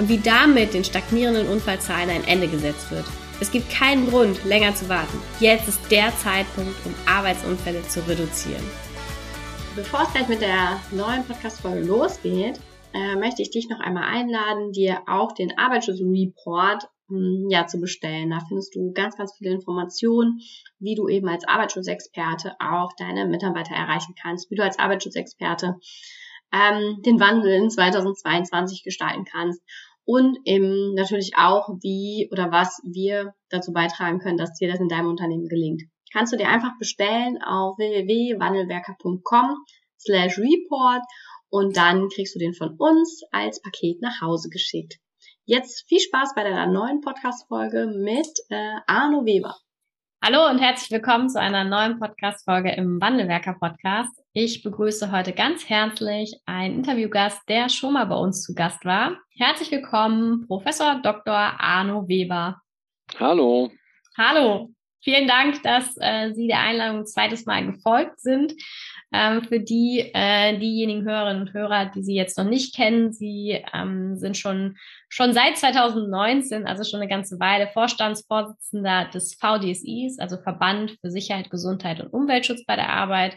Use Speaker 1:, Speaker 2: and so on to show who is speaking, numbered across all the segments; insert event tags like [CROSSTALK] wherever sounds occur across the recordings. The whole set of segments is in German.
Speaker 1: und wie damit den stagnierenden Unfallzahlen ein Ende gesetzt wird. Es gibt keinen Grund, länger zu warten. Jetzt ist der Zeitpunkt, um Arbeitsunfälle zu reduzieren. Bevor es gleich mit der neuen Podcast-Folge losgeht, äh, möchte ich dich noch einmal einladen, dir auch den Arbeitsschutzreport hm, ja, zu bestellen. Da findest du ganz, ganz viele Informationen, wie du eben als Arbeitsschutzexperte auch deine Mitarbeiter erreichen kannst, wie du als Arbeitsschutzexperte ähm, den Wandel in 2022 gestalten kannst und eben natürlich auch, wie oder was wir dazu beitragen können, dass dir das in deinem Unternehmen gelingt. Kannst du dir einfach bestellen auf www.wandelwerker.com slash report und dann kriegst du den von uns als Paket nach Hause geschickt. Jetzt viel Spaß bei deiner neuen Podcast-Folge mit äh, Arno Weber. Hallo und herzlich willkommen zu einer neuen Podcast-Folge im Wandelwerker Podcast. Ich begrüße heute ganz herzlich einen Interviewgast, der schon mal bei uns zu Gast war. Herzlich willkommen, Professor Dr. Arno Weber.
Speaker 2: Hallo.
Speaker 1: Hallo. Vielen Dank, dass äh, Sie der Einladung ein zweites Mal gefolgt sind. Ähm, für die, äh, diejenigen Hörerinnen und Hörer, die Sie jetzt noch nicht kennen, Sie ähm, sind schon, schon seit 2019, also schon eine ganze Weile, Vorstandsvorsitzender des VDSIs, also Verband für Sicherheit, Gesundheit und Umweltschutz bei der Arbeit,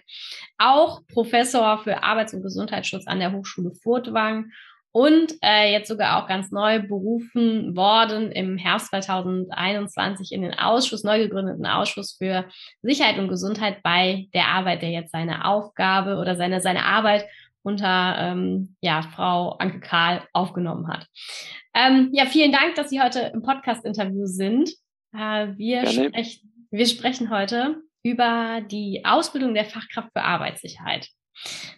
Speaker 1: auch Professor für Arbeits- und Gesundheitsschutz an der Hochschule Furtwang und äh, jetzt sogar auch ganz neu berufen worden im Herbst 2021 in den Ausschuss, neu gegründeten Ausschuss für Sicherheit und Gesundheit bei der Arbeit, der jetzt seine Aufgabe oder seine, seine Arbeit unter ähm, ja, Frau Anke Karl aufgenommen hat. Ähm, ja, vielen Dank, dass Sie heute im Podcast-Interview sind. Äh, wir, sprechen, wir sprechen heute über die Ausbildung der Fachkraft für Arbeitssicherheit.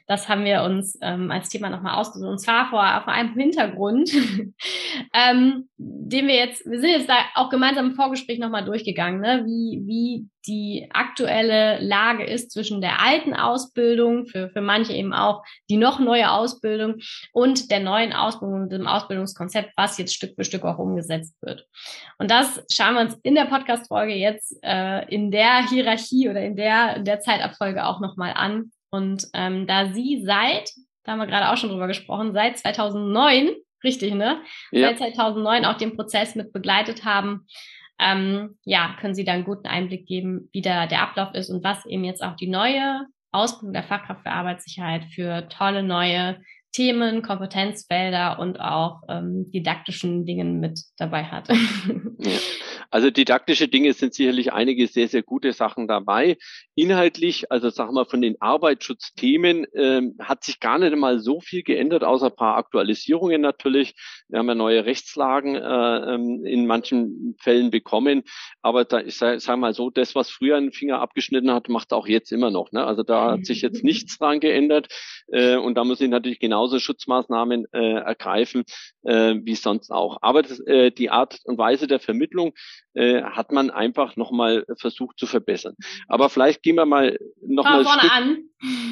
Speaker 1: Das haben wir uns ähm, als Thema nochmal ausgesucht. Und zwar vor, vor einem Hintergrund, [LAUGHS] ähm, den wir jetzt, wir sind jetzt da auch gemeinsam im Vorgespräch nochmal durchgegangen, ne? wie, wie die aktuelle Lage ist zwischen der alten Ausbildung, für, für manche eben auch die noch neue Ausbildung und der neuen Ausbildung und dem Ausbildungskonzept, was jetzt Stück für Stück auch umgesetzt wird. Und das schauen wir uns in der Podcast-Folge jetzt äh, in der Hierarchie oder in der, in der Zeitabfolge auch nochmal an und ähm, da sie seit, da haben wir gerade auch schon drüber gesprochen, seit 2009, richtig, ne? Ja. Seit 2009 auch den Prozess mit begleitet haben, ähm, ja, können Sie da einen guten Einblick geben, wie da der Ablauf ist und was eben jetzt auch die neue Ausbildung der Fachkraft für Arbeitssicherheit für tolle neue Themen, Kompetenzfelder und auch ähm, didaktischen Dingen mit dabei hat.
Speaker 2: Ja. [LAUGHS] Also didaktische Dinge sind sicherlich einige sehr, sehr gute Sachen dabei. Inhaltlich, also sagen wir von den Arbeitsschutzthemen, ähm, hat sich gar nicht mal so viel geändert, außer ein paar Aktualisierungen natürlich. Wir haben ja neue Rechtslagen äh, ähm, in manchen Fällen bekommen. Aber da ist, sag mal so, das, was früher einen Finger abgeschnitten hat, macht auch jetzt immer noch. Ne? Also da hat sich jetzt nichts dran geändert. Äh, und da muss ich natürlich genauso Schutzmaßnahmen äh, ergreifen, äh, wie sonst auch. Aber das, äh, die Art und Weise der Vermittlung äh, hat man einfach nochmal versucht zu verbessern. Aber vielleicht gehen wir mal nochmal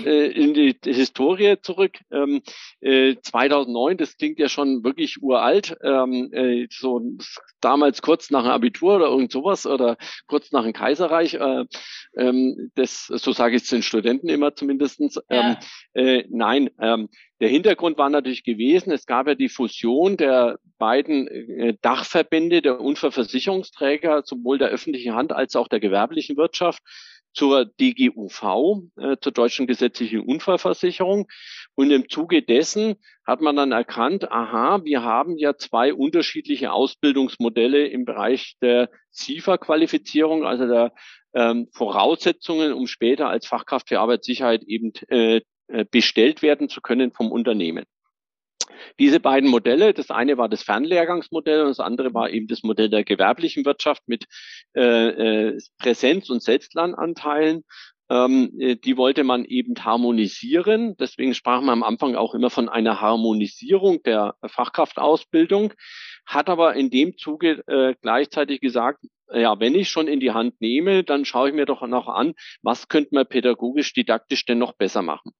Speaker 2: äh, in die Historie zurück. Ähm, äh, 2009, das klingt ja schon wirklich uralt, ähm, äh, so damals kurz nach dem Abitur oder irgend sowas oder kurz nach dem Kaiserreich. Äh, ähm, das, so sage ich es den Studenten immer zumindestens. Ja. Ähm, äh, nein, ähm, der Hintergrund war natürlich gewesen, es gab ja die Fusion der beiden äh, Dachverbände der Unfallversicherungsträger, sowohl der öffentlichen Hand als auch der gewerblichen Wirtschaft zur DGUV, äh, zur Deutschen Gesetzlichen Unfallversicherung. Und im Zuge dessen hat man dann erkannt, aha, wir haben ja zwei unterschiedliche Ausbildungsmodelle im Bereich der SIFA-Qualifizierung, also der ähm, Voraussetzungen, um später als Fachkraft für Arbeitssicherheit eben äh, bestellt werden zu können vom Unternehmen. Diese beiden Modelle, das eine war das Fernlehrgangsmodell und das andere war eben das Modell der gewerblichen Wirtschaft mit äh, äh, Präsenz- und Selbstlernanteilen. ähm, äh, die wollte man eben harmonisieren. Deswegen sprachen wir am Anfang auch immer von einer Harmonisierung der Fachkraftausbildung, hat aber in dem Zuge äh, gleichzeitig gesagt, ja, wenn ich schon in die Hand nehme, dann schaue ich mir doch noch an, was könnte man pädagogisch, didaktisch denn noch besser machen.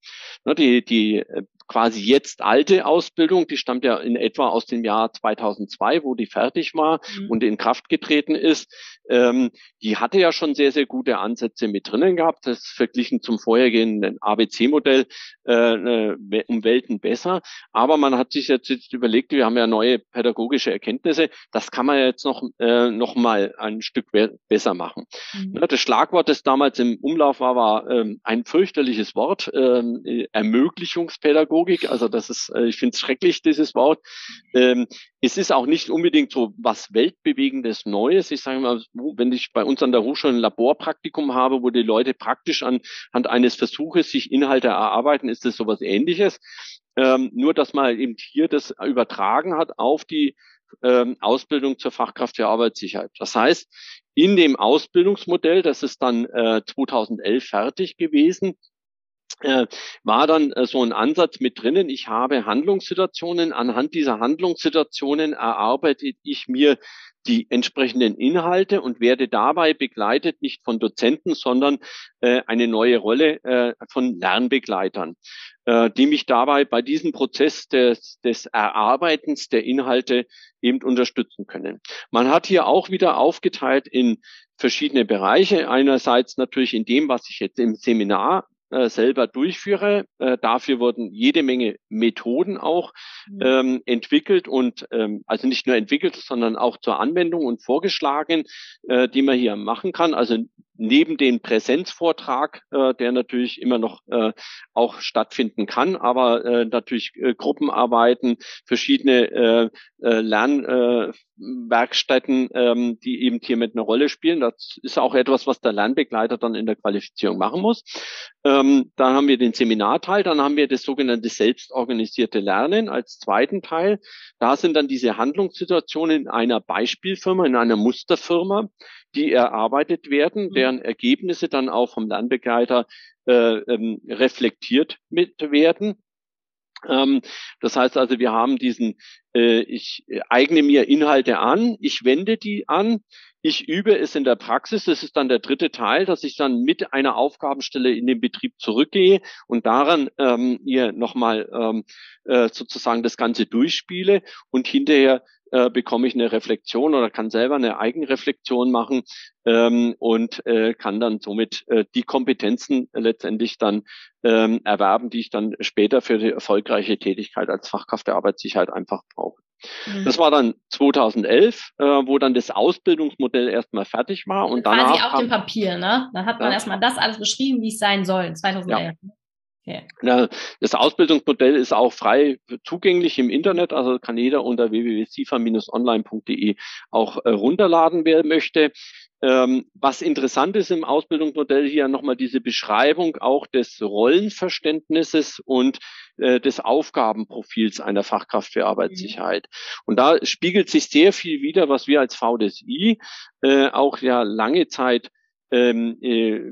Speaker 2: Die, die äh, quasi jetzt alte Ausbildung, die stammt ja in etwa aus dem Jahr 2002, wo die fertig war mhm. und in Kraft getreten ist. Ähm, die hatte ja schon sehr, sehr gute Ansätze mit drinnen gehabt. Das verglichen zum vorhergehenden ABC-Modell äh, äh, um Welten besser. Aber man hat sich jetzt, jetzt überlegt, wir haben ja neue pädagogische Erkenntnisse. Das kann man jetzt noch, äh, noch mal ein Stück besser machen. Mhm. Das Schlagwort, das damals im Umlauf war, war ähm, ein fürchterliches Wort, ähm, Ermöglichungspädagogik. Also das ist, äh, ich finde es schrecklich, dieses Wort. Ähm, es ist auch nicht unbedingt so was weltbewegendes Neues. Ich sage mal, wenn ich bei uns an der Hochschule ein Laborpraktikum habe, wo die Leute praktisch anhand eines Versuches sich Inhalte erarbeiten, ist das sowas ähnliches. Ähm, nur, dass man eben hier das übertragen hat auf die ähm, Ausbildung zur Fachkraft für Arbeitssicherheit. Das heißt, in dem Ausbildungsmodell, das ist dann äh, 2011 fertig gewesen, äh, war dann äh, so ein Ansatz mit drinnen. Ich habe Handlungssituationen. Anhand dieser Handlungssituationen erarbeite ich mir die entsprechenden Inhalte und werde dabei begleitet nicht von Dozenten, sondern äh, eine neue Rolle äh, von Lernbegleitern, äh, die mich dabei bei diesem Prozess des, des Erarbeitens der Inhalte eben unterstützen können. Man hat hier auch wieder aufgeteilt in verschiedene Bereiche. Einerseits natürlich in dem, was ich jetzt im Seminar äh, selber durchführe. Äh, dafür wurden jede Menge Methoden auch mhm. ähm, entwickelt und ähm, also nicht nur entwickelt, sondern auch zur Anwendung und vorgeschlagen, äh, die man hier machen kann. Also neben dem Präsenzvortrag, äh, der natürlich immer noch äh, auch stattfinden kann, aber äh, natürlich äh, Gruppenarbeiten, verschiedene äh, äh, Lernwerkstätten, äh, ähm, die eben hier mit einer Rolle spielen. Das ist auch etwas, was der Lernbegleiter dann in der Qualifizierung machen muss. Ähm, dann haben wir den Seminarteil, dann haben wir das sogenannte selbstorganisierte Lernen als zweiten Teil. Da sind dann diese Handlungssituationen in einer Beispielfirma, in einer Musterfirma, die erarbeitet werden, mhm. Deren Ergebnisse dann auch vom Lernbegleiter äh, ähm, reflektiert mit werden. Ähm, das heißt also, wir haben diesen, äh, ich eigne mir Inhalte an, ich wende die an, ich übe es in der Praxis. Das ist dann der dritte Teil, dass ich dann mit einer Aufgabenstelle in den Betrieb zurückgehe und daran ähm, ihr nochmal ähm, äh, sozusagen das Ganze durchspiele und hinterher äh, bekomme ich eine Reflexion oder kann selber eine Eigenreflexion machen ähm, und äh, kann dann somit äh, die Kompetenzen letztendlich dann ähm, erwerben, die ich dann später für die erfolgreiche Tätigkeit als Fachkraft der Arbeitssicherheit einfach brauche. Mhm. Das war dann 2011, äh, wo dann das Ausbildungsmodell erstmal fertig war und dann
Speaker 1: quasi auf dem Papier, ne? Dann hat man ja. erstmal das alles beschrieben, wie es sein soll, 2011. Ja.
Speaker 2: Okay. Das Ausbildungsmodell ist auch frei zugänglich im Internet, also kann jeder unter www.sifa-online.de auch äh, runterladen, wer möchte. Ähm, was interessant ist im Ausbildungsmodell hier nochmal diese Beschreibung auch des Rollenverständnisses und äh, des Aufgabenprofils einer Fachkraft für Arbeitssicherheit. Mhm. Und da spiegelt sich sehr viel wieder, was wir als VDSI äh, auch ja lange Zeit ähm, äh,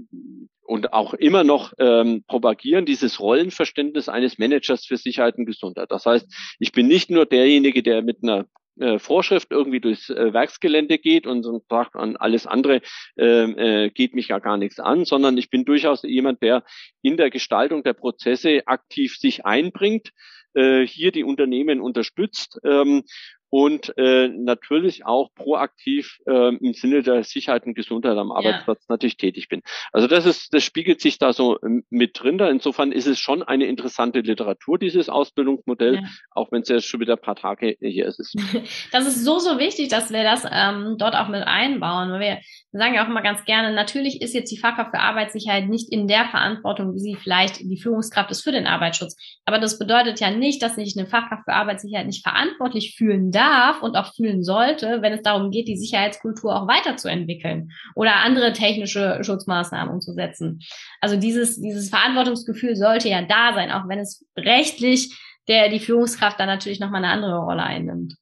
Speaker 2: und auch immer noch ähm, propagieren, dieses Rollenverständnis eines Managers für Sicherheit und Gesundheit. Das heißt, ich bin nicht nur derjenige, der mit einer äh, Vorschrift irgendwie durchs äh, Werksgelände geht und sagt, an alles andere äh, äh, geht mich ja gar nichts an, sondern ich bin durchaus jemand, der in der Gestaltung der Prozesse aktiv sich einbringt, äh, hier die Unternehmen unterstützt ähm, und äh, natürlich auch proaktiv äh, im Sinne der Sicherheit und Gesundheit am Arbeitsplatz ja. natürlich tätig bin. Also das ist, das spiegelt sich da so ähm, mit drin. Da insofern ist es schon eine interessante Literatur, dieses Ausbildungsmodell, ja. auch wenn es jetzt schon wieder ein paar Tage hier ist. [LAUGHS]
Speaker 1: Das ist so, so wichtig, dass wir das ähm, dort auch mit einbauen. Weil wir sagen ja auch immer ganz gerne, natürlich ist jetzt die Fachkraft für Arbeitssicherheit nicht in der Verantwortung, wie sie vielleicht die Führungskraft ist für den Arbeitsschutz. Aber das bedeutet ja nicht, dass sich eine Fachkraft für Arbeitssicherheit nicht verantwortlich fühlen darf darf und auch fühlen sollte, wenn es darum geht, die Sicherheitskultur auch weiterzuentwickeln oder andere technische Schutzmaßnahmen umzusetzen. Also dieses, dieses Verantwortungsgefühl sollte ja da sein, auch wenn es rechtlich der, die Führungskraft dann natürlich nochmal eine andere Rolle einnimmt.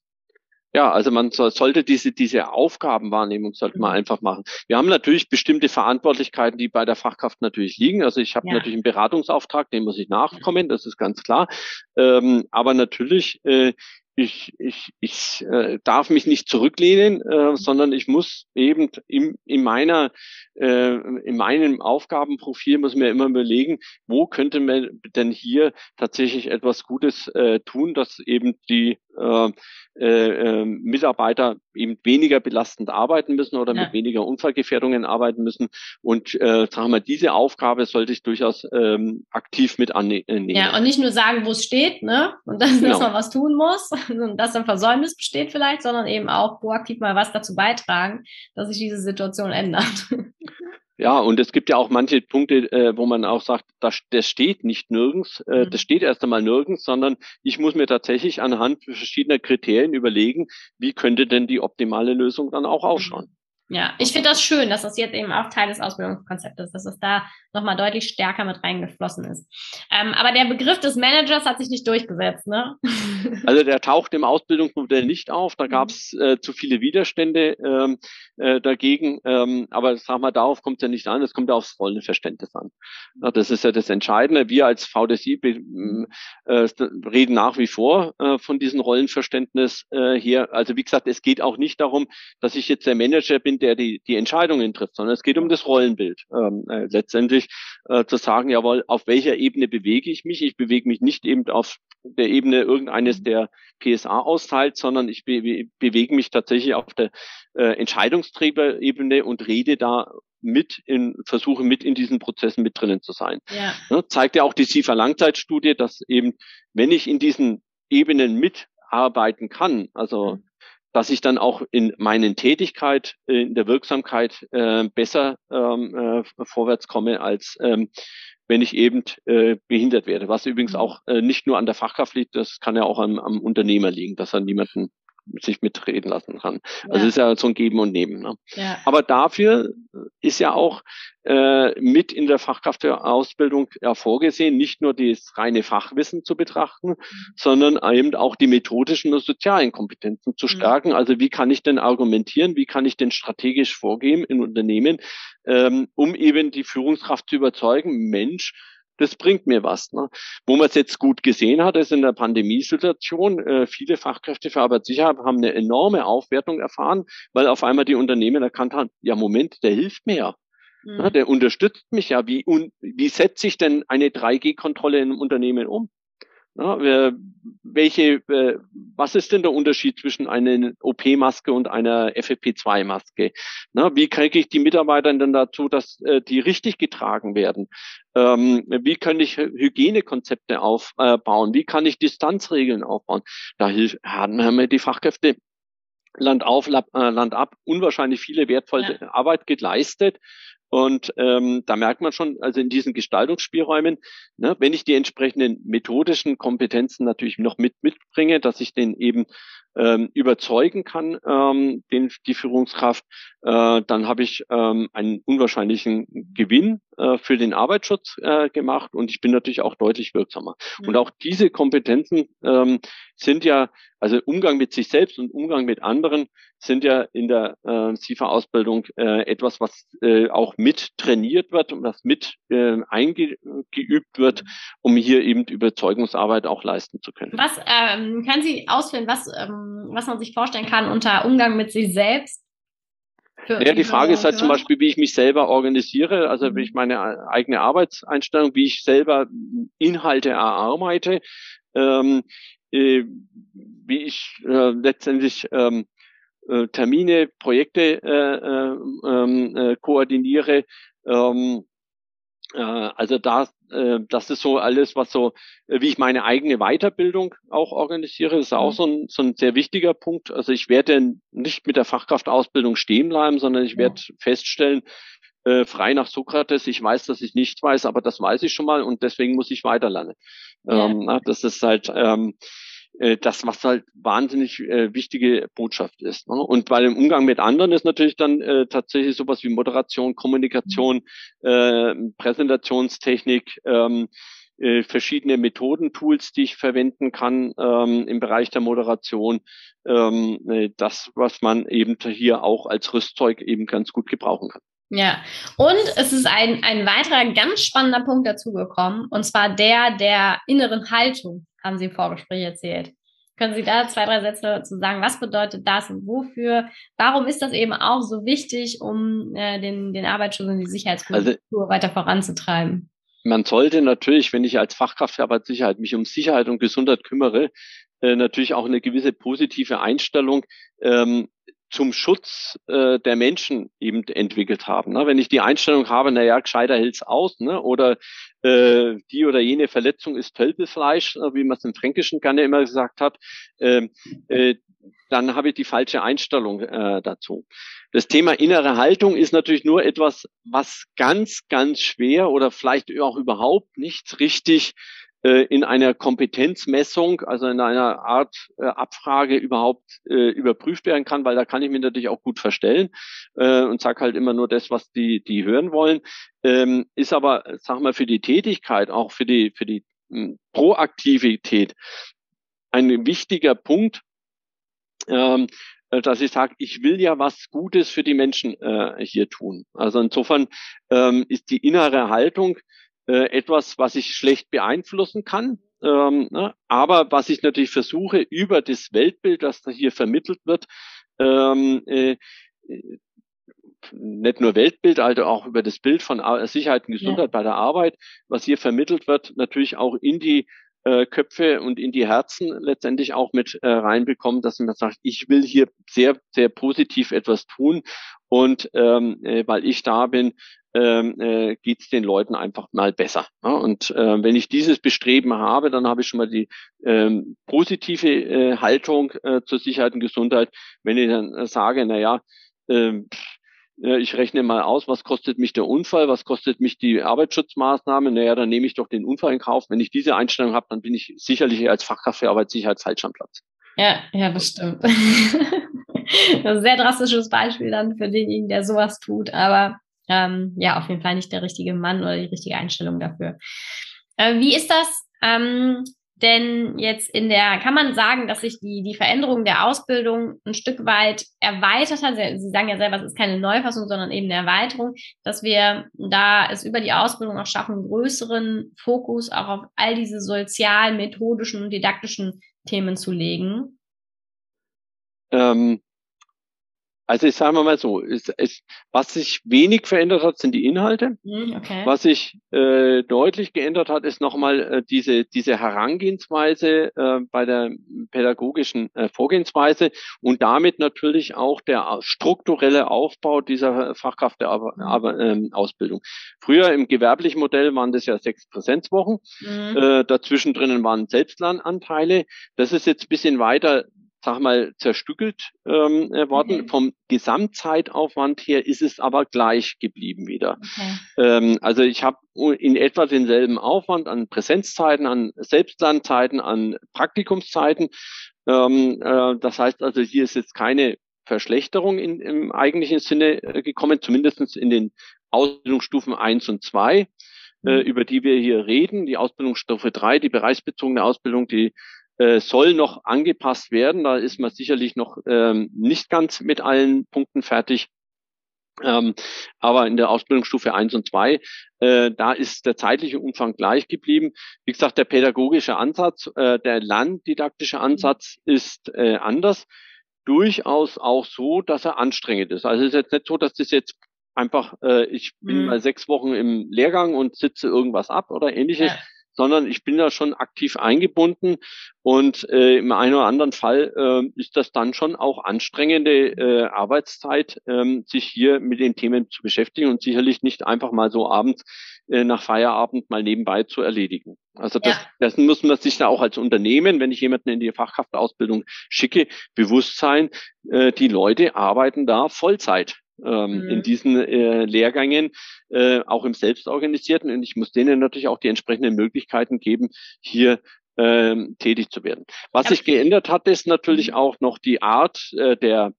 Speaker 2: Ja, also man soll, sollte diese, diese Aufgabenwahrnehmung sollte man mhm. einfach machen. Wir haben natürlich bestimmte Verantwortlichkeiten, die bei der Fachkraft natürlich liegen. Also ich habe ja. natürlich einen Beratungsauftrag, den muss ich nachkommen, das ist ganz klar. Ähm, aber natürlich äh, ich, ich, ich äh, darf mich nicht zurücklehnen, äh, sondern ich muss eben im, in meiner äh, in meinem Aufgabenprofil muss mir immer überlegen, wo könnte man denn hier tatsächlich etwas Gutes äh, tun, dass eben die äh, äh, Mitarbeiter eben weniger belastend arbeiten müssen oder ja. mit weniger Unfallgefährdungen arbeiten müssen. Und äh, sagen wir, diese Aufgabe sollte ich durchaus ähm, aktiv mit annehmen.
Speaker 1: Ja, und nicht nur sagen, wo es steht, ne? Und dass, genau. man was tun muss [LAUGHS] dass ein Versäumnis besteht vielleicht, sondern eben auch proaktiv mal was dazu beitragen, dass sich diese Situation ändert. [LAUGHS]
Speaker 2: Ja, und es gibt ja auch manche Punkte, äh, wo man auch sagt, das, das steht nicht nirgends, äh, mhm. das steht erst einmal nirgends, sondern ich muss mir tatsächlich anhand verschiedener Kriterien überlegen, wie könnte denn die optimale Lösung dann auch ausschauen.
Speaker 1: Ja, ich finde das schön, dass das jetzt eben auch Teil des Ausbildungskonzeptes ist, dass es da nochmal deutlich stärker mit reingeflossen ist. Ähm, aber der Begriff des Managers hat sich nicht durchgesetzt, ne? [LAUGHS]
Speaker 2: Also der taucht im Ausbildungsmodell nicht auf. Da gab es mhm. äh, zu viele Widerstände ähm, äh, dagegen. Ähm, aber sag mal, darauf kommt es ja nicht an. Es kommt ja aufs Rollenverständnis an. Ja, das ist ja das Entscheidende. Wir als VDSI äh, reden nach wie vor äh, von diesem Rollenverständnis äh, hier. Also wie gesagt, es geht auch nicht darum, dass ich jetzt der Manager bin, der die, die Entscheidungen trifft, sondern es geht um das Rollenbild. Ähm, äh, letztendlich äh, zu sagen, jawohl, auf welcher Ebene bewege ich mich? Ich bewege mich nicht eben auf der Ebene irgendeines der PSA austeilt, sondern ich be bewege mich tatsächlich auf der äh, Entscheidungsträgerebene und rede da mit in, versuche mit in diesen Prozessen mit drinnen zu sein. Ja. Ne, zeigt ja auch die SIFA Langzeitstudie, dass eben, wenn ich in diesen Ebenen mitarbeiten kann, also mhm dass ich dann auch in meinen Tätigkeit, äh, in der Wirksamkeit äh, besser ähm, äh, vorwärts komme, als ähm, wenn ich eben äh, behindert werde. Was übrigens mhm. auch äh, nicht nur an der Fachkraft liegt, das kann ja auch am, am Unternehmer liegen, dass er niemanden sich mitreden lassen kann. Ja. Also es ist ja so ein Geben und Nehmen. Ne? Ja. Aber dafür ist ja auch äh, mit in der Fachkraftausbildung ja vorgesehen, nicht nur das reine Fachwissen zu betrachten, mhm. sondern eben auch die methodischen und sozialen Kompetenzen zu mhm. stärken. Mhm. Also wie kann ich denn argumentieren, wie kann ich denn strategisch vorgehen in Unternehmen, ähm, um eben die Führungskraft zu überzeugen, Mensch, das bringt mir was. Ne? Wo man es jetzt gut gesehen hat, ist in der Pandemiesituation, äh, viele Fachkräfte für Arbeitssicherheit haben eine enorme Aufwertung erfahren, weil auf einmal die Unternehmen erkannt haben, ja Moment, der hilft mir ja. Mhm. ja der unterstützt mich ja. Wie, un, wie setze ich denn eine 3G-Kontrolle in einem Unternehmen um? Ja, welche, äh, was ist denn der Unterschied zwischen einer OP-Maske und einer FFP2-Maske? Wie kriege ich die Mitarbeiter denn dazu, dass äh, die richtig getragen werden? Ähm, wie kann ich Hygienekonzepte aufbauen? Wie kann ich Distanzregeln aufbauen? Da haben wir die Fachkräfte Land auf, äh, Land ab unwahrscheinlich viele wertvolle ja. Arbeit geleistet. Und ähm, da merkt man schon, also in diesen Gestaltungsspielräumen, ne, wenn ich die entsprechenden methodischen Kompetenzen natürlich noch mit mitbringe, dass ich den eben ähm, überzeugen kann, ähm, den, die Führungskraft, äh, dann habe ich ähm, einen unwahrscheinlichen Gewinn äh, für den Arbeitsschutz äh, gemacht und ich bin natürlich auch deutlich wirksamer. Mhm. Und auch diese Kompetenzen ähm, sind ja, also Umgang mit sich selbst und Umgang mit anderen sind ja in der äh, SIFA-Ausbildung äh, etwas, was äh, auch mit trainiert wird und was mit äh, eingeübt wird, um hier eben Überzeugungsarbeit auch leisten zu können.
Speaker 1: Was ähm, kann Sie ausführen, was, ähm, was man sich vorstellen kann unter Umgang mit sich selbst?
Speaker 2: Ja, die Frage ist halt zum Beispiel, wie ich mich selber organisiere, also wie ich meine eigene Arbeitseinstellung, wie ich selber Inhalte erarbeite, ähm, äh, wie ich äh, letztendlich ähm, äh, Termine, Projekte äh, äh, ähm, äh, koordiniere. Ähm, äh, also da, äh, das ist so alles, was so, wie ich meine eigene Weiterbildung auch organisiere, das ist auch mhm. so ein, so ein sehr wichtiger Punkt. Also ich werde nicht mit der Fachkraftausbildung stehen bleiben, sondern ich werde ja. feststellen, äh, frei nach Sokrates, ich weiß, dass ich nichts weiß, aber das weiß ich schon mal und deswegen muss ich weiterlernen. Ja. Ähm, das ist halt ähm, äh, das, was halt wahnsinnig äh, wichtige Botschaft ist. Ne? Und bei dem Umgang mit anderen ist natürlich dann äh, tatsächlich sowas wie Moderation, Kommunikation, äh, Präsentationstechnik, ähm, äh, verschiedene Methoden, Tools, die ich verwenden kann ähm, im Bereich der Moderation. Ähm, äh, das, was man eben hier auch als Rüstzeug eben ganz gut gebrauchen kann.
Speaker 1: Ja, und es ist ein, ein weiterer ganz spannender Punkt dazugekommen, und zwar der der inneren Haltung, haben Sie im Vorgespräch erzählt. Können Sie da zwei, drei Sätze dazu sagen? Was bedeutet das und wofür? Warum ist das eben auch so wichtig, um äh, den, den Arbeitsschutz und die Sicherheitskultur also, weiter voranzutreiben?
Speaker 2: Man sollte natürlich, wenn ich als Fachkraft für Arbeitssicherheit mich um Sicherheit und Gesundheit kümmere, äh, natürlich auch eine gewisse positive Einstellung ähm, zum Schutz äh, der Menschen eben entwickelt haben. Ne? Wenn ich die Einstellung habe, na ja, gescheiter hält's aus, ne? oder äh, die oder jene Verletzung ist Tölpelfleisch, äh, wie man es im Fränkischen gerne immer gesagt hat, äh, äh, dann habe ich die falsche Einstellung äh, dazu. Das Thema innere Haltung ist natürlich nur etwas, was ganz, ganz schwer oder vielleicht auch überhaupt nicht richtig in einer Kompetenzmessung, also in einer Art äh, Abfrage überhaupt äh, überprüft werden kann, weil da kann ich mich natürlich auch gut verstellen äh, und sage halt immer nur das, was die, die hören wollen. Ähm, ist aber, sag mal, für die Tätigkeit, auch für die, für die mh, hm, Proaktivität ein wichtiger Punkt, ähm, äh, dass ich sage, ich will ja was Gutes für die Menschen äh, hier tun. Also insofern ähm, ist die innere Haltung äh, etwas, was ich schlecht beeinflussen kann. Ähm, ne? Aber was ich natürlich versuche, über das Weltbild, das da hier vermittelt wird, ähm, äh, nicht nur Weltbild, also auch über das Bild von Sicherheit und Gesundheit ja. bei der Arbeit, was hier vermittelt wird, natürlich auch in die äh, Köpfe und in die Herzen letztendlich auch mit äh, reinbekommen, dass man sagt, ich will hier sehr, sehr positiv etwas tun und ähm, äh, weil ich da bin, äh, geht es den Leuten einfach mal besser. Ja? Und äh, wenn ich dieses Bestreben habe, dann habe ich schon mal die ähm, positive äh, Haltung zur Sicherheit und Gesundheit. Wenn ich dann sage, na ja, äh, ich rechne mal aus, was kostet mich der Unfall, was kostet mich die Arbeitsschutzmaßnahme. Naja, dann nehme ich doch den Unfall in Kauf. Wenn ich diese Einstellung habe, dann bin ich sicherlich als Fachkraft für Arbeitssicherheit falsch am Platz.
Speaker 1: Ja, ja, das stimmt. [LAUGHS] das ist ein sehr drastisches Beispiel dann für denjenigen, der sowas tut. Aber ähm, ja, auf jeden Fall nicht der richtige Mann oder die richtige Einstellung dafür. Äh, wie ist das ähm, denn jetzt in der, kann man sagen, dass sich die, die Veränderung der Ausbildung ein Stück weit erweitert hat? Sie sagen ja selber, es ist keine Neufassung, sondern eben eine Erweiterung, dass wir da es über die Ausbildung auch schaffen, einen größeren Fokus auch auf all diese sozial, methodischen und didaktischen Themen zu legen?
Speaker 2: Ähm, also ich sage mal so, es, es, was sich wenig verändert hat, sind die Inhalte. Hm, okay. Was sich äh, deutlich geändert hat, ist nochmal äh, diese, diese Herangehensweise äh, bei der pädagogischen äh, Vorgehensweise und damit natürlich auch der strukturelle Aufbau dieser Fachkraft der Ar Ar ähm, Ausbildung. Früher im gewerblichen Modell waren das ja sechs Präsenzwochen. Mhm. Äh, dazwischen drinnen waren Selbstlernanteile. Das ist jetzt ein bisschen weiter sag mal, zerstückelt ähm, äh, worden. Okay. Vom Gesamtzeitaufwand her ist es aber gleich geblieben wieder. Okay. Ähm, also ich habe in etwa denselben Aufwand an Präsenzzeiten, an Selbstlernzeiten, an Praktikumszeiten. Ähm, äh, das heißt also, hier ist jetzt keine Verschlechterung in, im eigentlichen Sinne äh, gekommen, zumindestens in den Ausbildungsstufen eins und zwei, äh, mhm. über die wir hier reden. Die Ausbildungsstufe drei, die bereichsbezogene Ausbildung, die äh, soll noch angepasst werden. Da ist man sicherlich noch ähm, nicht ganz mit allen Punkten fertig. Ähm, aber in der Ausbildungsstufe 1 und 2, äh, da ist der zeitliche Umfang gleich geblieben. Wie gesagt, der pädagogische Ansatz, äh, der lerndidaktische Ansatz ist äh, anders. Durchaus auch so, dass er anstrengend ist. Also es ist jetzt nicht so, dass das jetzt einfach, äh, ich bin mhm. mal sechs Wochen im Lehrgang und sitze irgendwas ab oder ähnliches. Ja sondern ich bin da schon aktiv eingebunden und äh, im einen oder anderen Fall äh, ist das dann schon auch anstrengende äh, Arbeitszeit, ähm, sich hier mit den Themen zu beschäftigen und sicherlich nicht einfach mal so abends äh, nach Feierabend mal nebenbei zu erledigen. Also das, ja. dessen muss man sich da auch als Unternehmen, wenn ich jemanden in die Fachkraftausbildung schicke, bewusst sein, äh, die Leute arbeiten da Vollzeit ähm, mhm. in diesen äh, Lehrgängen, äh, auch im Selbstorganisierten. Und ich muss denen natürlich auch die entsprechenden Möglichkeiten geben, hier ähm, tätig zu werden. Was ja. sich geändert hat, ist natürlich mhm. auch noch die Art äh, der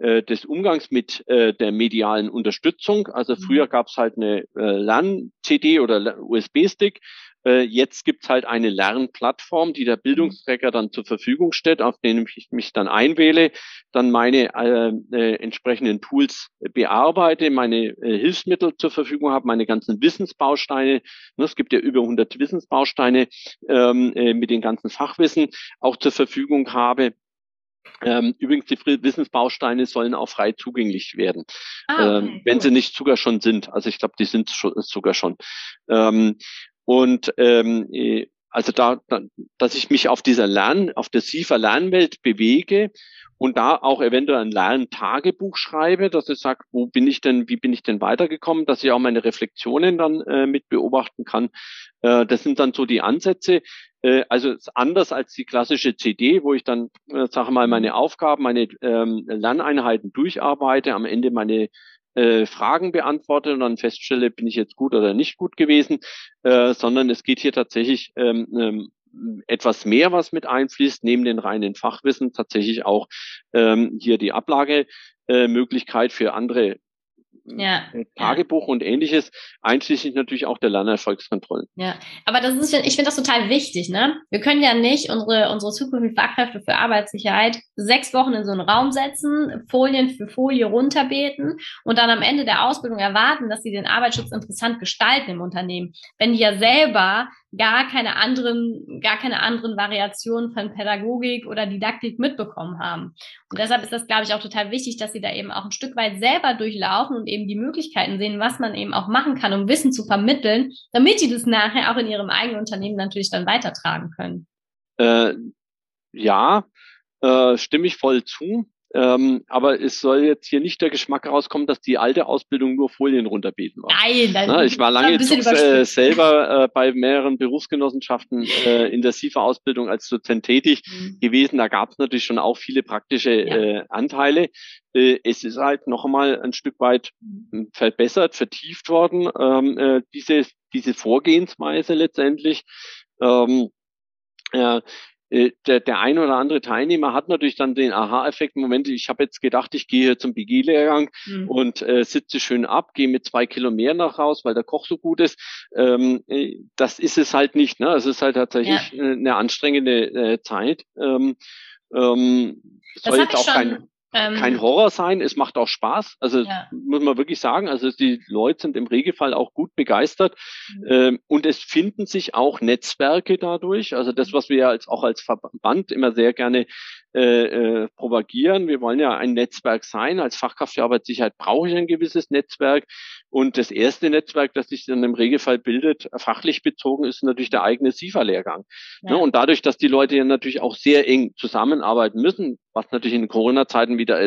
Speaker 2: äh, des Umgangs mit äh, der medialen Unterstützung. Also mhm. früher gab es halt eine äh, LAN-CD oder USB-Stick Äh, jetzt gibt's halt eine Lernplattform, die der mhm. Bildungsträger dann zur Verfügung stellt, auf den ich mich dann einwähle, dann meine äh, äh, entsprechenden Tools bearbeite, meine äh, Hilfsmittel zur Verfügung habe, meine ganzen Wissensbausteine. Ne, es gibt ja über 100 Wissensbausteine ähm, äh, mit den ganzen Fachwissen auch zur Verfügung habe. Ähm, übrigens, die Wissensbausteine sollen auch frei zugänglich werden, ah, okay, ähm, wenn cool. sie nicht sogar schon sind. Also ich glaube, die sind sogar schon. Und ähm, äh, also da, da, dass ich mich auf dieser Lern, auf der SIFA Lernwelt bewege und da auch eventuell ein Lerntagebuch schreibe, dass ich sage, wo bin ich denn, wie bin ich denn weitergekommen, dass ich auch meine Reflexionen dann äh, mit beobachten kann. Äh, das sind dann so die Ansätze. Äh, also anders als die klassische CD, wo ich dann, äh, sage mal, meine Aufgaben, meine ähm, Lerneinheiten durcharbeite, am Ende meine äh, Fragen beantworte und dann feststelle, bin ich jetzt gut oder nicht gut gewesen, äh, sondern es geht hier tatsächlich ähm, ähm, etwas mehr, was mit einfließt, neben den reinen Fachwissen tatsächlich auch ähm, hier die Ablagemöglichkeit äh, für andere ja, Tagebuch ja. und ähnliches, einschließlich natürlich auch der Lernerfolgskontrollen.
Speaker 1: Ja, aber das ist, ich finde das total wichtig, ne? Wir können ja nicht unsere, unsere zukünftigen Fachkräfte für Arbeitssicherheit sechs Wochen in so einen Raum setzen, Folien für Folie runterbeten und dann am Ende der Ausbildung erwarten, dass sie den Arbeitsschutz interessant gestalten im Unternehmen. Wenn die ja selber gar keine anderen, gar keine anderen Variationen von Pädagogik oder Didaktik mitbekommen haben. Und deshalb ist das, glaube ich, auch total wichtig, dass sie da eben auch ein Stück weit selber durchlaufen und eben die Möglichkeiten sehen, was man eben auch machen kann, um Wissen zu vermitteln, damit die das nachher auch in ihrem eigenen Unternehmen natürlich dann weitertragen können.
Speaker 2: Äh, ja, äh, stimme ich voll zu. Ähm, aber es soll jetzt hier nicht der Geschmack rauskommen, dass die alte Ausbildung nur Folien runterbeten war. Nein, nein. Na, ich war lange äh, selber äh, bei mehreren Berufsgenossenschaften äh, in der SIFA-Ausbildung als Dozent tätig mhm. gewesen. Da gab es natürlich schon auch viele praktische ja. äh, Anteile. Äh, es ist halt noch einmal ein Stück weit hm, verbessert, vertieft worden, ähm, äh, diese, diese Vorgehensweise letztendlich. Ähm, äh, äh, der, der ein oder andere Teilnehmer hat natürlich dann den Aha-Effekt, Moment, ich habe jetzt gedacht, ich gehe zum BG-Lehrgang mhm. und äh, sitze schön ab, gehe mit zwei Kilo mehr nach raus, weil der Koch so gut ist. Ähm, äh, das ist es halt nicht. Ne? Es ist halt tatsächlich ja. eine anstrengende äh, Zeit. Ähm, ähm, soll jetzt auch kein ähm, kein Horror sein, es macht auch Spaß. Also ja. muss man wirklich sagen, also die Leute sind im Regelfall auch gut begeistert mhm. ähm, und es finden sich auch Netzwerke dadurch. Also das, was wir als, auch als Verband immer sehr gerne äh, äh, propagieren. Wir wollen ja ein Netzwerk sein. Als Fachkraft für Arbeitssicherheit brauche ich ein gewisses Netzwerk. Und das erste Netzwerk, das sich dann im Regelfall bildet, fachlich bezogen, ist natürlich der eigene SIFA-Lehrgang. Ja. Und dadurch, dass die Leute ja natürlich auch sehr eng zusammenarbeiten müssen, was natürlich in Corona-Zeiten wieder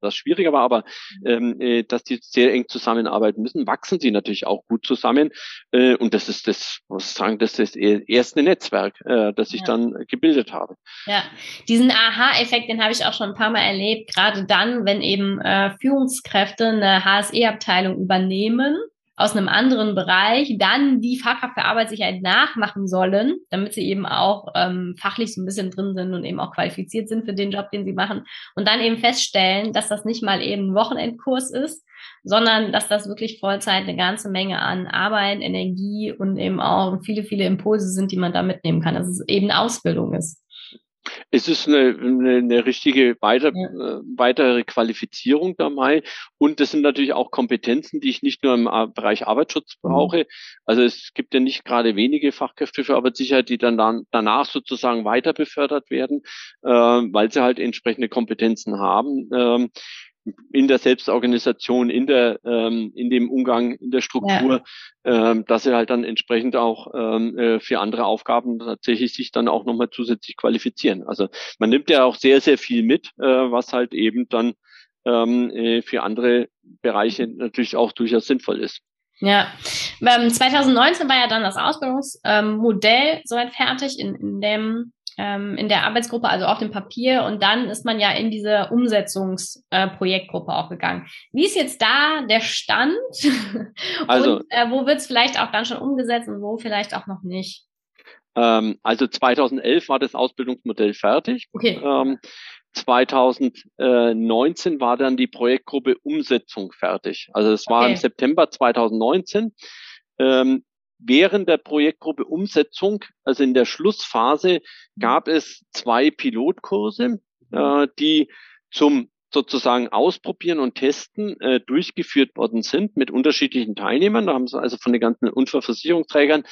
Speaker 2: das schwieriger war, aber ähm, äh, dass die sehr eng zusammenarbeiten müssen, wachsen sie natürlich auch gut zusammen. Äh, und das ist das, muss ich sagen, das ist das erste Netzwerk, äh, das ich ja. dann gebildet habe.
Speaker 1: Ja, diesen Aha-Effekt, den habe ich auch schon ein paar Mal erlebt, gerade dann, wenn eben äh, Führungskräfte eine HSE-Abteilung übernehmen aus einem anderen Bereich dann die Fachkraft für Arbeitssicherheit nachmachen sollen, damit sie eben auch ähm, fachlich so ein bisschen drin sind und eben auch qualifiziert sind für den Job, den sie machen. Und dann eben feststellen, dass das nicht mal eben ein Wochenendkurs ist, sondern dass das wirklich Vollzeit eine ganze Menge an Arbeit, Energie und eben auch viele, viele Impulse sind, die man da mitnehmen kann, dass es eben Ausbildung ist.
Speaker 2: Es ist eine, eine, eine richtige weiter, ja. äh, weitere Qualifizierung dabei. Und das sind natürlich auch Kompetenzen, die ich nicht nur im Bereich Arbeitsschutz mhm. brauche. Mhm. Also es gibt ja nicht gerade wenige Fachkräfte für Arbeitssicherheit, die dann, dann danach sozusagen weiter befördert werden, äh, weil sie halt entsprechende Kompetenzen haben. Ähm, in der Selbstorganisation, in der, ähm, in dem Umgang, in der Struktur, ja. ähm, dass sie halt dann entsprechend auch ähm, äh, für andere Aufgaben tatsächlich sich dann auch nochmal zusätzlich qualifizieren. Also man nimmt ja auch sehr, sehr viel mit, äh, was halt eben dann ähm, äh, für andere Bereiche natürlich auch durchaus sinnvoll ist.
Speaker 1: Ja, 2019 ähm, war ja dann das Ausbildungsmodell ähm, soweit fertig, in, in dem ähm, in der Arbeitsgruppe, also auf dem Papier. Und dann ist man ja in diese Umsetzungsprojektgruppe äh, auch gegangen. Wie ist jetzt da der Stand? [LAUGHS] Also, und äh, wo wird es vielleicht auch dann schon umgesetzt und wo vielleicht auch noch nicht?
Speaker 2: Ähm, also 2011 war das Ausbildungsmodell fertig. Okay. Ähm, 2019 war dann die Projektgruppe Umsetzung fertig. Also es war okay. im September 2019. Ähm, während der Projektgruppe Umsetzung, also in der Schlussphase, gab es zwei Pilotkurse, äh, die zum sozusagen ausprobieren und testen äh, durchgeführt worden sind mit unterschiedlichen Teilnehmern. Da haben sie also von den ganzen Unfallversicherungsträgern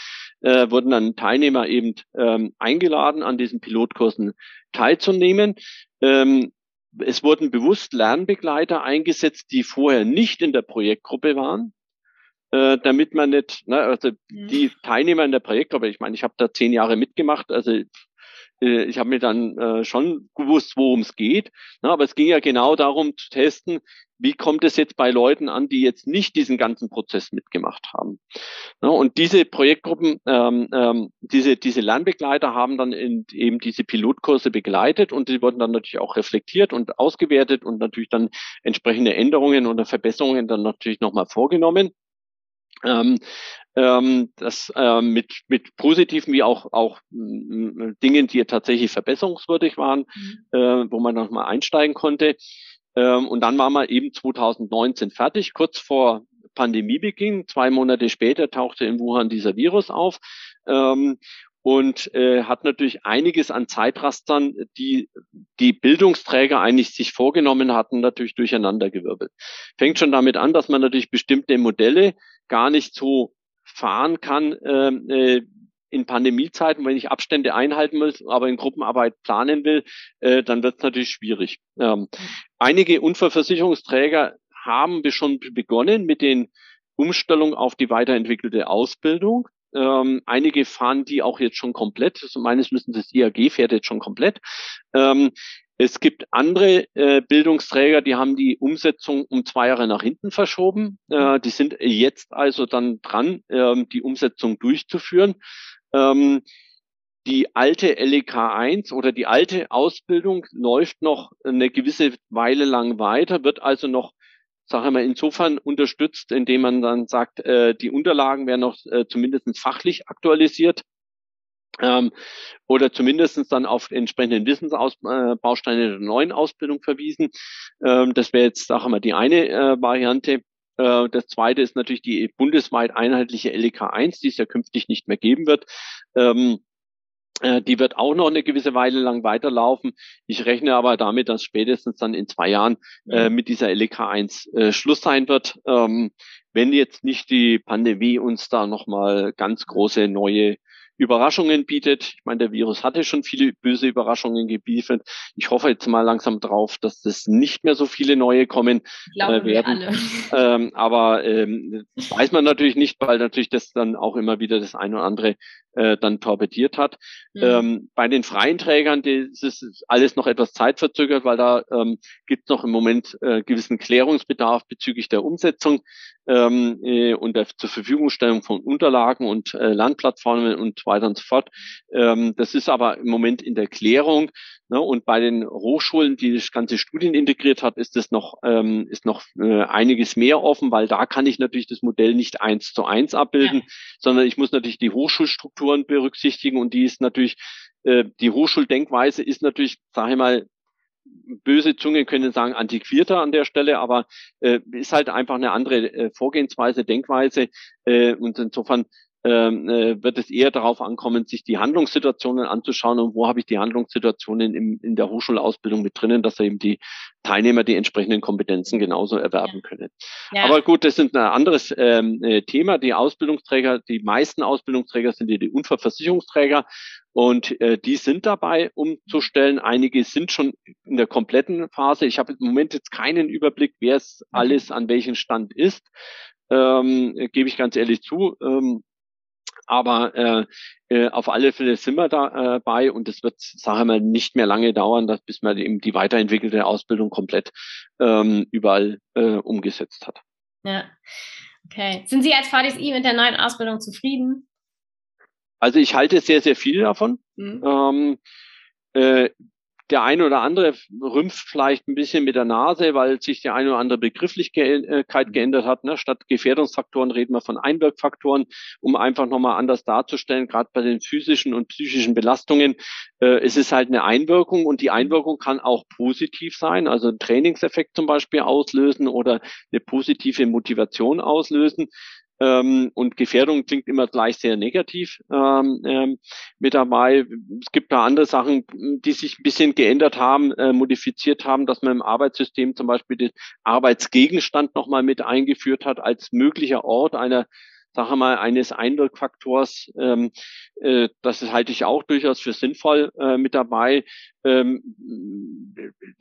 Speaker 2: äh, wurden dann Teilnehmer eben ähm, eingeladen, an diesen Pilotkursen teilzunehmen. Ähm, es wurden bewusst Lernbegleiter eingesetzt, die vorher nicht in der Projektgruppe waren, äh, damit man nicht, ne, also mhm. die Teilnehmer in der Projektgruppe, ich meine, ich habe da zehn Jahre mitgemacht, also äh, ich habe mir dann äh, schon gewusst, worum es geht. Ne, aber es ging ja genau darum zu testen, wie kommt es jetzt bei Leuten an, die jetzt nicht diesen ganzen Prozess mitgemacht haben. Ne, und diese Projektgruppen, ähm, ähm, diese, diese Lernbegleiter haben dann in, eben diese Pilotkurse begleitet und die wurden dann natürlich auch reflektiert und ausgewertet und natürlich dann entsprechende Änderungen oder Verbesserungen dann natürlich nochmal vorgenommen. Ähm, ähm, das äh, mit, mit positiven wie auch, auch äh, Dingen, die tatsächlich verbesserungswürdig waren, mhm. äh, wo man nochmal einsteigen konnte. Ähm, und dann waren wir eben 2019 fertig, kurz vor Pandemiebeginn. Zwei Monate später tauchte in Wuhan dieser Virus auf. Ähm, und äh, hat natürlich einiges an Zeitrastern, die die Bildungsträger eigentlich sich vorgenommen hatten, natürlich durcheinandergewirbelt. Fängt schon damit an, dass man natürlich bestimmte Modelle gar nicht so fahren kann ähm, äh, in Pandemiezeiten, wenn ich Abstände einhalten muss, aber in Gruppenarbeit planen will, äh, dann wird es natürlich schwierig. Ähm, einige Unfallversicherungsträger haben schon begonnen mit den Umstellungen auf die weiterentwickelte Ausbildung. Ähm, einige fahren die auch jetzt schon komplett. Also meines Wissens das IAG fährt jetzt schon komplett. Ähm, es gibt andere äh, Bildungsträger, die haben die Umsetzung um zwei Jahre nach hinten verschoben. Äh, die sind jetzt also dann dran, äh, die Umsetzung durchzuführen. Ähm, die alte LEK 1 oder die alte Ausbildung läuft noch eine gewisse Weile lang weiter, wird also noch, sage mal, insofern unterstützt, indem man dann sagt, äh, die Unterlagen werden noch äh, zumindest fachlich aktualisiert ähm, oder zumindestens dann auf entsprechenden Wissensbausteine äh, der neuen Ausbildung verwiesen. Ähm, das wäre jetzt, sagen wir, die eine äh, Variante. Äh, das zweite ist natürlich die bundesweit einheitliche LEK 1, die es ja künftig nicht mehr geben wird. Ähm, äh, die wird auch noch eine gewisse Weile lang weiterlaufen. Ich rechne aber damit, dass spätestens dann in zwei Jahren äh, mhm. mit dieser LEK 1 äh, Schluss sein wird. Ähm, wenn jetzt nicht die Pandemie uns da nochmal ganz große neue Überraschungen bietet. Ich meine, der Virus hatte schon viele böse Überraschungen gebiefert. Ich hoffe jetzt mal langsam drauf, dass das nicht mehr so viele neue kommen
Speaker 1: äh, werden. [LAUGHS]
Speaker 2: Ähm, aber ähm, weiß man natürlich nicht, weil natürlich das dann auch immer wieder das eine oder andere äh, dann torpediert hat. Mhm. Ähm, bei den freien Trägern das ist alles noch etwas zeitverzögert, weil da ähm, gibt es noch im Moment äh, gewissen Klärungsbedarf bezüglich der Umsetzung ähm, äh, und der zur Verfügungstellung von Unterlagen und äh, Landplattformen und weiter und so fort. Ähm, das ist aber im Moment in der Klärung. Ne? Und bei den Hochschulen, die das ganze Studien integriert hat, ist es noch, ähm, ist noch äh, einiges mehr offen, weil da kann ich natürlich das Modell nicht eins zu eins abbilden, ja. sondern ich muss natürlich die Hochschulstrukturen berücksichtigen und die ist natürlich, äh, die Hochschuldenkweise ist natürlich, sage ich mal, böse Zungen können sagen antiquierter an der Stelle, aber äh, ist halt einfach eine andere äh, Vorgehensweise, Denkweise äh, und insofern wird es eher darauf ankommen, sich die Handlungssituationen anzuschauen und wo habe ich die Handlungssituationen im, in der Hochschulausbildung mit drinnen, dass eben die Teilnehmer die entsprechenden Kompetenzen genauso erwerben können. Ja. Aber gut, das ist ein anderes ähm, äh, Thema. Die Ausbildungsträger, die meisten Ausbildungsträger sind die, die Unfallversicherungsträger und äh, die sind dabei umzustellen. Einige sind schon in der kompletten Phase. Ich habe im Moment jetzt keinen Überblick, wer es mhm. alles an welchem Stand ist. Ähm, gebe ich ganz ehrlich zu. Ähm, aber äh, äh, auf alle Fälle sind wir dabei äh, und es wird, sage ich mal, nicht mehr lange dauern, dass, bis man eben die weiterentwickelte Ausbildung komplett ähm, überall äh, umgesetzt hat.
Speaker 1: Ja, okay. Sind Sie als VDSI mit der neuen Ausbildung zufrieden?
Speaker 2: Also ich halte sehr, sehr viel davon. Mhm. Ähm, äh, der eine oder andere rümpft vielleicht ein bisschen mit der Nase, weil sich die eine oder andere Begrifflichkeit geändert hat. Ne? Statt Gefährdungsfaktoren reden wir von Einwirkfaktoren, um einfach nochmal anders darzustellen, gerade bei den physischen und psychischen Belastungen. Äh, es ist halt eine Einwirkung und die Einwirkung kann auch positiv sein, also ein Trainingseffekt zum Beispiel auslösen oder eine positive Motivation auslösen. Ähm, und Gefährdung klingt immer gleich sehr negativ ähm, ähm, mit dabei. Es gibt da andere Sachen, die sich ein bisschen geändert haben, äh, modifiziert haben, dass man im Arbeitssystem zum Beispiel den Arbeitsgegenstand nochmal mit eingeführt hat als möglicher Ort einer sage mal, eines Einwirkfaktors, ähm, äh, das halte ich auch durchaus für sinnvoll äh, mit dabei. Ähm,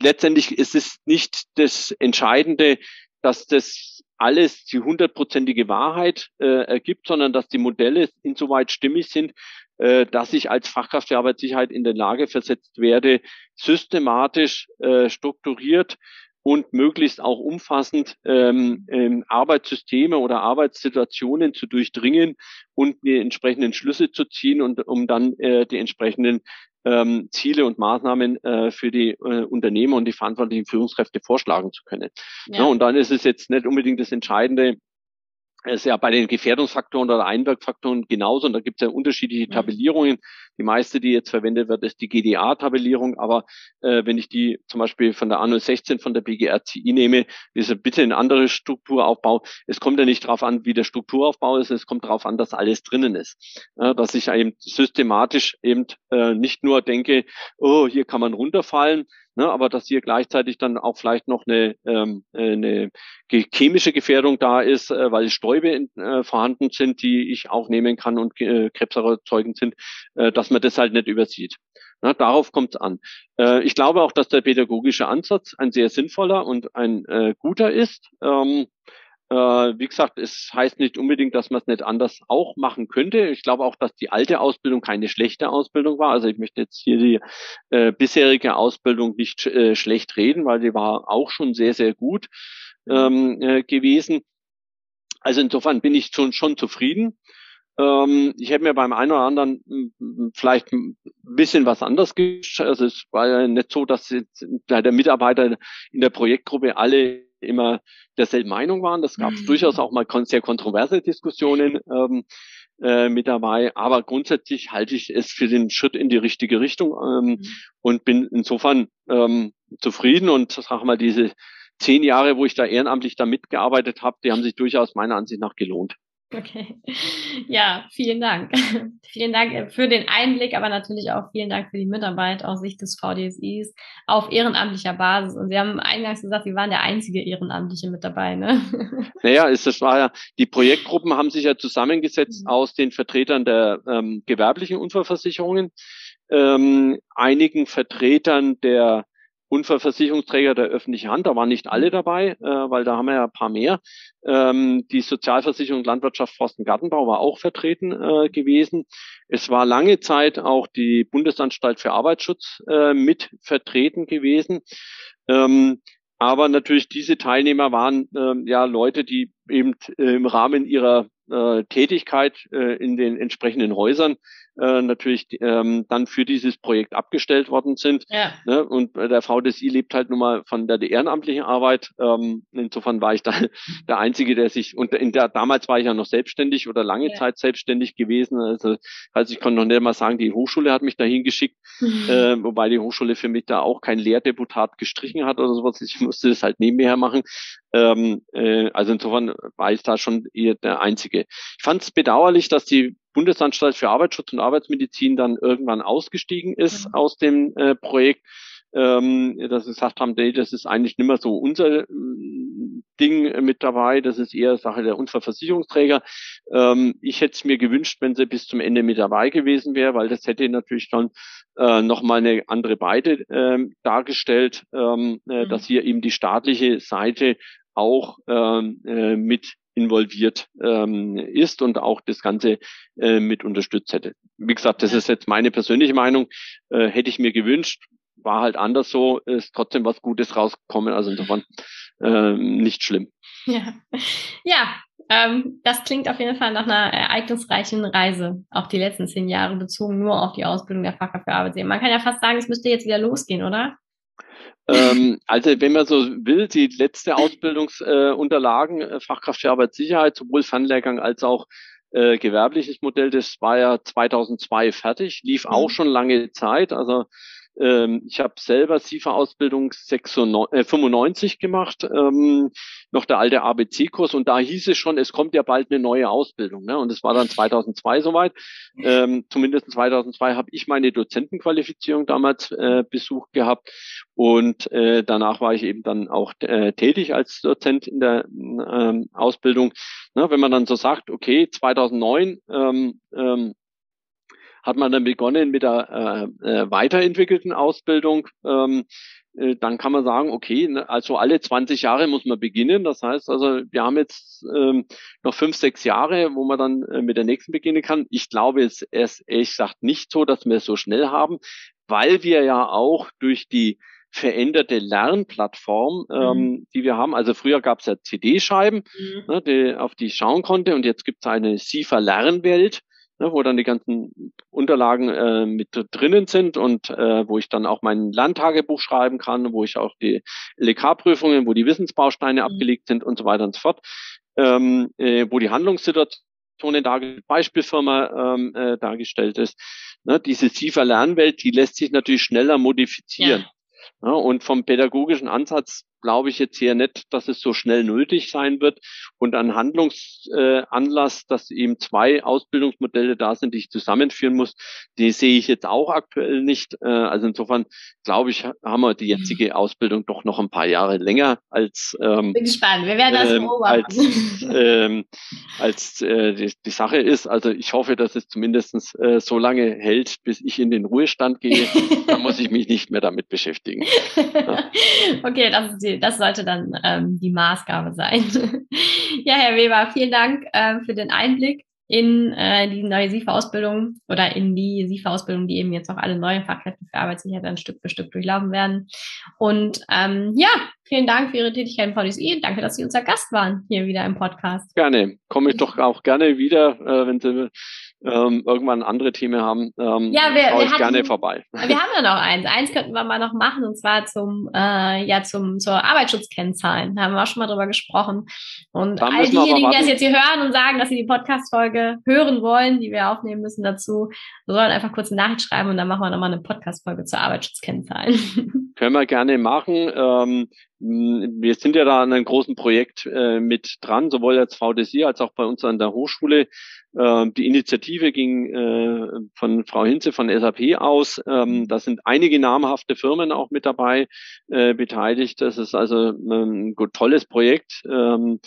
Speaker 2: letztendlich ist es nicht das Entscheidende, dass das alles die hundertprozentige Wahrheit äh, ergibt, sondern dass die Modelle insoweit stimmig sind, äh, dass ich als Fachkraft für Arbeitssicherheit in der Lage versetzt werde, systematisch äh, strukturiert und möglichst auch umfassend ähm, ähm, Arbeitssysteme oder Arbeitssituationen zu durchdringen und die entsprechenden Schlüsse zu ziehen und um dann äh, die entsprechenden ähm, Ziele und Maßnahmen äh, für die äh, Unternehmer und die verantwortlichen Führungskräfte vorschlagen zu können. Ja. Ja, und dann ist es jetzt nicht unbedingt das Entscheidende, ist ja bei den Gefährdungsfaktoren oder Einwirkfaktoren genauso. Und da gibt es ja unterschiedliche mhm. Tabellierungen. Die meiste, die jetzt verwendet wird, ist die GDA-Tabellierung. Aber äh, wenn ich die zum Beispiel von der Anno 16 von der BGRCI nehme, ist bitte ein anderer Strukturaufbau. Es kommt ja nicht darauf an, wie der Strukturaufbau ist. Es kommt darauf an, dass alles drinnen ist. Ja, dass ich eben systematisch eben äh, nicht nur denke, oh, hier kann man runterfallen, ne, aber dass hier gleichzeitig dann auch vielleicht noch eine, ähm, eine chemische Gefährdung da ist, äh, weil Stäube in, äh, vorhanden sind, die ich aufnehmen kann und äh, krebserzeugend sind, äh, dass man das halt nicht übersieht. Na, darauf kommt es an. Äh, ich glaube auch, dass der pädagogische Ansatz ein sehr sinnvoller und ein äh, guter ist. Ähm, äh, wie gesagt, es heißt nicht unbedingt, dass man es nicht anders auch machen könnte. Ich glaube auch, dass die alte Ausbildung keine schlechte Ausbildung war. Also ich möchte jetzt hier die äh, bisherige Ausbildung nicht äh, schlecht reden, weil die war auch schon sehr, sehr gut ähm, äh, gewesen. Also insofern bin ich schon, schon zufrieden. Ähm, ich hätte mir beim einen oder anderen vielleicht ein bisschen was anderes gewünscht. Also es war ja nicht so, dass der Mitarbeiter in der Projektgruppe alle immer derselben Meinung waren. Das gab es mhm. durchaus auch mal sehr kontroverse Diskussionen ähm, äh, mit dabei. Aber grundsätzlich halte ich es für den Schritt in die richtige Richtung ähm, mhm. und bin insofern ähm, zufrieden und sag mal, diese zehn Jahre, wo ich da ehrenamtlich da mitgearbeitet habe, die haben sich durchaus meiner Ansicht nach gelohnt.
Speaker 1: Okay. Ja, vielen Dank. [LAUGHS] vielen Dank für den Einblick, aber natürlich auch vielen Dank für die Mitarbeit aus Sicht des VDSIs auf ehrenamtlicher Basis. Und Sie haben eingangs gesagt, Sie waren der einzige Ehrenamtliche mit dabei, ne? [LAUGHS]
Speaker 2: Naja, ist, das war ja, die Projektgruppen haben sich ja zusammengesetzt mhm. aus den Vertretern der ähm, gewerblichen Unfallversicherungen, ähm, einigen Vertretern der Unfallversicherungsträger der öffentlichen Hand, da waren nicht alle dabei, äh, weil da haben wir ja ein paar mehr. Ähm, die Sozialversicherung Landwirtschaft Forsten Gartenbau war auch vertreten äh, gewesen. Es war lange Zeit auch die Bundesanstalt für Arbeitsschutz äh, mit vertreten gewesen. Ähm, aber natürlich diese Teilnehmer waren äh, ja Leute, die eben äh, im Rahmen ihrer äh, Tätigkeit äh, in den entsprechenden Häusern äh, natürlich ähm, dann für dieses Projekt abgestellt worden sind. Ja. Ne? Und der VDSI lebt halt nun mal von der, der ehrenamtlichen Arbeit. Ähm, insofern war ich da [LAUGHS] der Einzige, der sich, und in der, damals war ich ja noch selbstständig oder lange ja. Zeit selbstständig gewesen. Also, also ich konnte noch nicht mal sagen, die Hochschule hat mich dahin geschickt, mhm. äh, wobei die Hochschule für mich da auch kein Lehrdeputat gestrichen hat oder sowas. Ich musste das halt nebenher machen. Ähm, äh, also insofern war ich da schon eher der Einzige. Ich fand es bedauerlich, dass die Bundesanstalt für Arbeitsschutz und Arbeitsmedizin dann irgendwann ausgestiegen ist mhm. aus dem äh, Projekt, ähm, dass sie gesagt haben, nee, das ist eigentlich nicht mehr so unser äh, Ding mit dabei, das ist eher Sache der Unfallversicherungsträger. Ähm, ich hätte es mir gewünscht, wenn sie bis zum Ende mit dabei gewesen wäre, weil das hätte natürlich dann äh, nochmal eine andere Beide ähm, dargestellt, ähm, äh, mhm. dass hier eben die staatliche Seite auch ähm, äh, mit involviert ähm, ist und auch das Ganze äh, mit unterstützt hätte. Wie gesagt, das ist jetzt meine persönliche Meinung. Äh, hätte ich mir gewünscht, war halt anders so, ist trotzdem was Gutes rausgekommen. Also insofern äh, nicht schlimm. [LAUGHS]
Speaker 1: Ja, ja ähm, das klingt auf jeden Fall nach einer ereignisreichen Reise, auch die letzten zehn Jahre bezogen nur auf die Ausbildung der Fachkraft für Arbeitsleben. Man kann ja fast sagen, es müsste jetzt wieder losgehen, oder?
Speaker 2: Ähm, also wenn man so will, die letzte Ausbildungsunterlagen, äh, Fachkraft für Arbeitssicherheit, sowohl Fernlehrgang als auch äh, gewerbliches Modell, das war ja 2002 fertig, lief auch mhm. schon lange Zeit. Also Ähm, ich habe selber SIFA-Ausbildung 95 gemacht, ähm, noch der alte ABC-Kurs und da hieß es schon, es kommt ja bald eine neue Ausbildung. Ne? Und es war dann 2002 soweit. Ähm, zumindest 2002 habe ich meine Dozentenqualifizierung damals äh, besucht gehabt und äh, danach war ich eben dann auch äh, tätig als Dozent in der ähm, Ausbildung. Ne? Wenn man dann so sagt, okay, 2009 ähm, ähm, hat man dann begonnen mit der äh, äh, weiterentwickelten Ausbildung. Ähm, äh, dann kann man sagen, okay, ne, also alle 20 Jahre muss man beginnen. Das heißt also, wir haben jetzt ähm, noch fünf, sechs Jahre, wo man dann äh, mit der nächsten beginnen kann. Ich glaube, es ist ehrlich gesagt nicht so, dass wir es so schnell haben, weil wir ja auch durch die veränderte Lernplattform, mhm. ähm, die wir haben. Also früher gab es ja CD-Scheiben, mhm. ne, die, auf die ich schauen konnte und jetzt gibt es eine SIFA Lernwelt ne, wo dann die ganzen Unterlagen äh, mit drinnen sind und äh, wo ich dann auch mein Landtagebuch schreiben kann, wo ich auch die LK-Prüfungen, wo die Wissensbausteine mhm. abgelegt sind und so weiter und so fort, ähm, äh, wo die Handlungssituationen dargestellt, Beispielfirma ähm, äh, dargestellt ist. Ne, diese SIFA Lernwelt, die lässt sich natürlich schneller modifizieren. Ja. Ja, und vom pädagogischen Ansatz glaube ich jetzt hier nicht, dass es so schnell nötig sein wird. Und an Handlungsanlass, äh, dass eben zwei Ausbildungsmodelle da sind, die ich zusammenführen muss, die sehe ich jetzt auch aktuell nicht. Äh, also insofern glaube ich, haben wir die jetzige mhm. Ausbildung doch noch ein paar Jahre länger als
Speaker 1: ähm, Bin gespannt, wir werden das ähm,
Speaker 2: als, [LAUGHS] ähm, als äh, die, die, Sache ist. Also ich hoffe, dass es zumindest äh, so lange hält, bis ich in den Ruhestand gehe. dann muss ich mich nicht mehr damit beschäftigen. [LAUGHS]
Speaker 1: Ja. Okay, das ist die das sollte dann ähm, die Maßgabe sein. [LAUGHS] ja, Herr Weber, vielen Dank äh, für den Einblick in äh, die neue SIFA-Ausbildung oder in die SIFA-Ausbildung, die eben jetzt auch alle neuen Fachkräfte für Arbeitssicherheit dann Stück für Stück durchlaufen werden. Und ähm, ja, vielen Dank für Ihre Tätigkeit im VDSI. Danke, dass Sie unser Gast waren hier wieder im Podcast.
Speaker 2: Gerne. Komme ich doch auch gerne wieder, äh, wenn Sie ähm, irgendwann andere Themen haben, ähm, ja, wir, wir ich hatten, gerne vorbei. [LAUGHS]
Speaker 1: Wir haben ja noch eins. Eins könnten wir mal noch machen und zwar zum äh, ja zum zur Arbeitsschutzkennzahlen. Da haben wir auch schon mal drüber gesprochen. Und all diejenigen, die das jetzt hier hören und sagen, dass sie die Podcast-Folge hören wollen, die wir aufnehmen müssen dazu, sollen einfach kurz eine Nachricht schreiben und dann machen wir nochmal eine Podcast-Folge zur Arbeitsschutzkennzahlen. [LAUGHS]
Speaker 2: Können wir gerne machen. Ähm, wir sind ja da an einem großen Projekt äh, mit dran, sowohl als VDC als auch bei uns an der Hochschule. Äh, die Initiative ging äh, von Frau Hinze von SAP aus. Ähm, da sind einige namhafte Firmen auch mit dabei äh, beteiligt. Das ist also ein tolles Projekt. Ähm,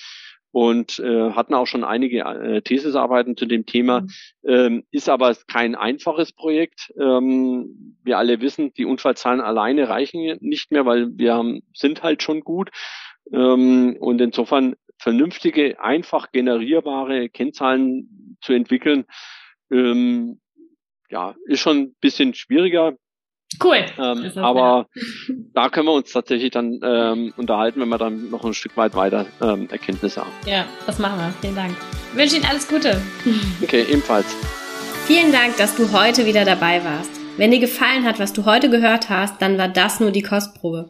Speaker 2: und äh, hatten auch schon einige äh, Thesisarbeiten zu dem Thema. Mhm. Ähm, ist aber kein einfaches Projekt. Ähm, wir alle wissen, die Unfallzahlen alleine reichen nicht mehr, weil wir haben, sind halt schon gut. Ähm, und insofern vernünftige, einfach generierbare Kennzahlen zu entwickeln, ähm, ja, ist schon ein bisschen schwieriger.
Speaker 1: Cool.
Speaker 2: Ähm, aber ja. [LAUGHS] da können wir uns tatsächlich dann ähm, unterhalten, wenn wir dann noch ein Stück weit weiter ähm, Erkenntnisse haben.
Speaker 1: Ja, das machen wir. Vielen Dank. Ich wünsche Ihnen alles Gute. [LAUGHS]
Speaker 2: Okay, ebenfalls.
Speaker 1: Vielen Dank, dass du heute wieder dabei warst. Wenn dir gefallen hat, was du heute gehört hast, dann war das nur die Kostprobe.